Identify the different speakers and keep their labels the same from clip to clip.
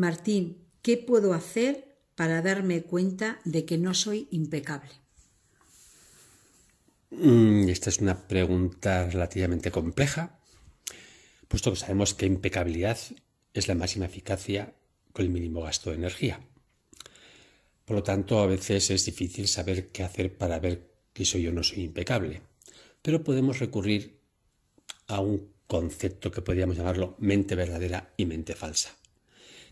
Speaker 1: Martín, ¿qué puedo hacer para darme cuenta de que no soy impecable?
Speaker 2: Mm, esta es una pregunta relativamente compleja, puesto que sabemos que impecabilidad es la máxima eficacia con el mínimo gasto de energía. Por lo tanto, a veces es difícil saber qué hacer para ver que soy o no soy impecable. Pero podemos recurrir a un concepto que podríamos llamarlo mente verdadera y mente falsa.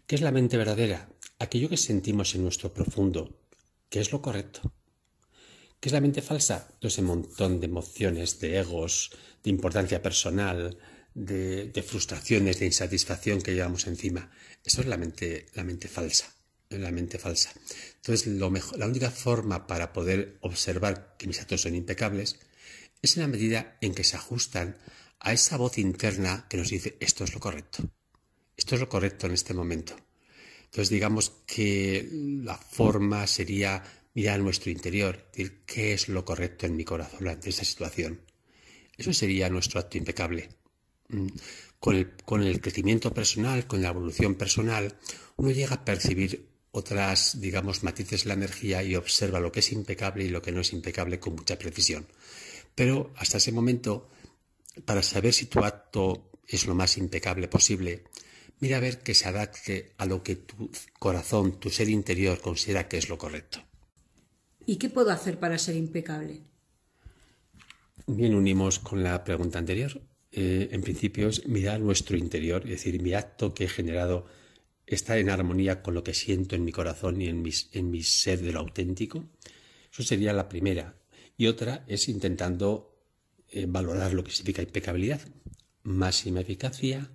Speaker 2: ¿Qué es la mente verdadera? Aquello que sentimos en nuestro profundo, que es lo correcto. ¿Qué es la mente falsa? Todo ese montón de emociones, de egos, de importancia personal, de, frustraciones, de insatisfacción que llevamos encima. Eso es la mente, la mente falsa la mente falsa. Entonces, la única forma para poder observar que mis actos son impecables es en la medida en que se ajustan a esa voz interna que nos dice esto es lo correcto. Esto es lo correcto en este momento. Entonces, digamos que la forma sería mirar nuestro interior, decir qué es lo correcto en mi corazón ante esa situación. Eso sería nuestro acto impecable. Mm. Con el, con el crecimiento personal, con la evolución personal, uno llega a percibir otras, digamos, matices de la energía y observa lo que es impecable y lo que no es impecable con mucha precisión. Pero hasta ese momento, para saber si tu acto es lo más impecable posible, mira a ver que se adapte a lo que tu corazón, tu ser interior considera que es lo correcto.
Speaker 1: ¿Y qué puedo hacer para ser impecable?
Speaker 2: Bien, unimos con la pregunta anterior. Eh, en principio es mirar nuestro interior, es decir, mi acto que he generado está en armonía con lo que siento en mi corazón y en, en mi ser de lo auténtico. Eso sería la primera. Y otra es intentando eh, valorar lo que significa impecabilidad. Máxima eficacia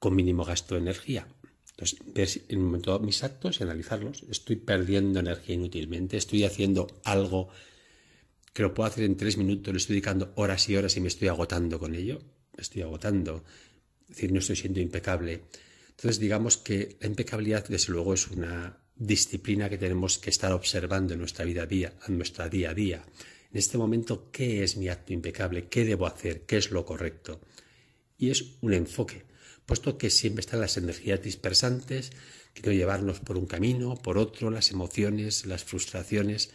Speaker 2: con mínimo gasto de energía. Entonces, ver en un momento mis actos y analizarlos. Estoy perdiendo energía inútilmente, estoy haciendo algo que lo puedo hacer en tres minutos, le estoy dedicando horas y horas y me estoy agotando con ello. Me estoy agotando. Es decir, no estoy siendo impecable. Entonces, digamos que la impecabilidad, desde luego, es una disciplina que tenemos que estar observando en nuestra vida en día a día. En este momento, ¿qué es mi acto impecable? ¿Qué debo hacer? ¿Qué es lo correcto? Y es un enfoque, puesto que siempre están las energías dispersantes, que no llevarnos por un camino, por otro, las emociones, las frustraciones,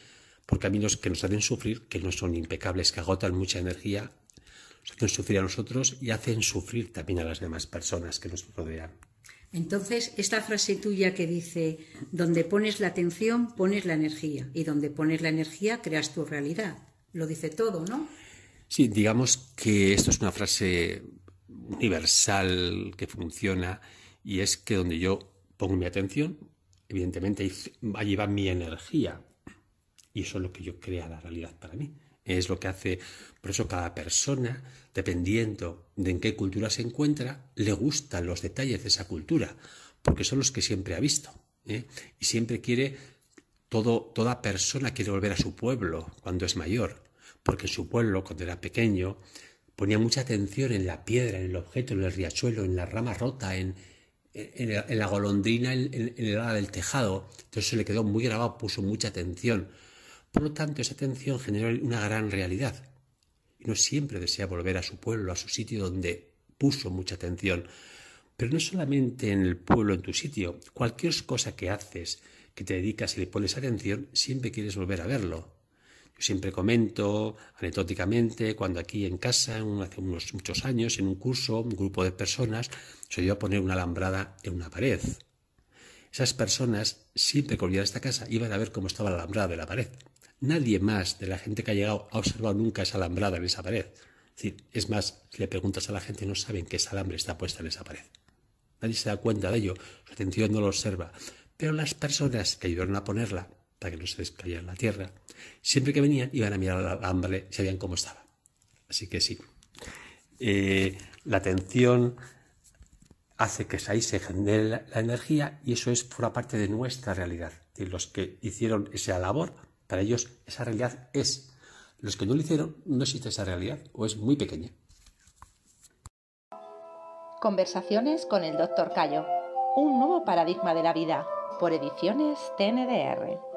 Speaker 2: por caminos que nos hacen sufrir, que no son impecables, que agotan mucha energía, nos hacen sufrir a nosotros y hacen sufrir también a las demás personas que nos rodean.
Speaker 1: Entonces, esta frase tuya que dice, donde pones la atención, pones la energía, y donde pones la energía, creas tu realidad. Lo dice todo, ¿no?
Speaker 2: Sí, digamos que esto es una frase universal que funciona, y es que donde yo pongo mi atención, evidentemente allí va mi energía, y eso es lo que yo crea la realidad para mí. Es lo que hace, por eso cada persona, dependiendo de en qué cultura se encuentra, le gustan los detalles de esa cultura, porque son los que siempre ha visto. ¿eh? Y siempre quiere, todo, toda persona quiere volver a su pueblo cuando es mayor, porque en su pueblo, cuando era pequeño, ponía mucha atención en la piedra, en el objeto, en el riachuelo, en la rama rota, en, en, la golondrina, en, el ala del tejado. Entonces se le quedó muy grabado, puso mucha atención. Por lo tanto, esa atención generó una gran realidad. Y no siempre desea volver a su pueblo, a su sitio donde puso mucha atención. Pero no solamente en el pueblo, en tu sitio. Cualquier cosa que haces, que te dedicas y le pones atención, siempre quieres volver a verlo. Yo siempre comento anecdóticamente cuando aquí en casa, hace unos muchos años, en un curso, un grupo de personas, se dio a poner una alambrada en una pared. Esas personas, siempre que a esta casa, iban a ver cómo estaba la alambrada de la pared. Nadie más de la gente que ha llegado ha observado nunca esa alambrada en esa pared. Es, más, si le preguntas a la gente, no saben que esa alambre está puesta en esa pared. Nadie se da cuenta de ello, su atención no lo observa. Pero las personas que ayudaron a ponerla, para que no se descayera en la tierra, siempre que venían iban a mirar la alambre y sabían cómo estaba. Así que sí. Eh, la atención hace que ahí se genere la, energía y eso es por parte de nuestra realidad. Y los que hicieron esa labor para ellos esa realidad es. Los que no lo hicieron, no existe esa realidad o es muy pequeña.
Speaker 3: Conversaciones con el Dr. Cayo. Un nuevo paradigma de la vida por ediciones TNDR.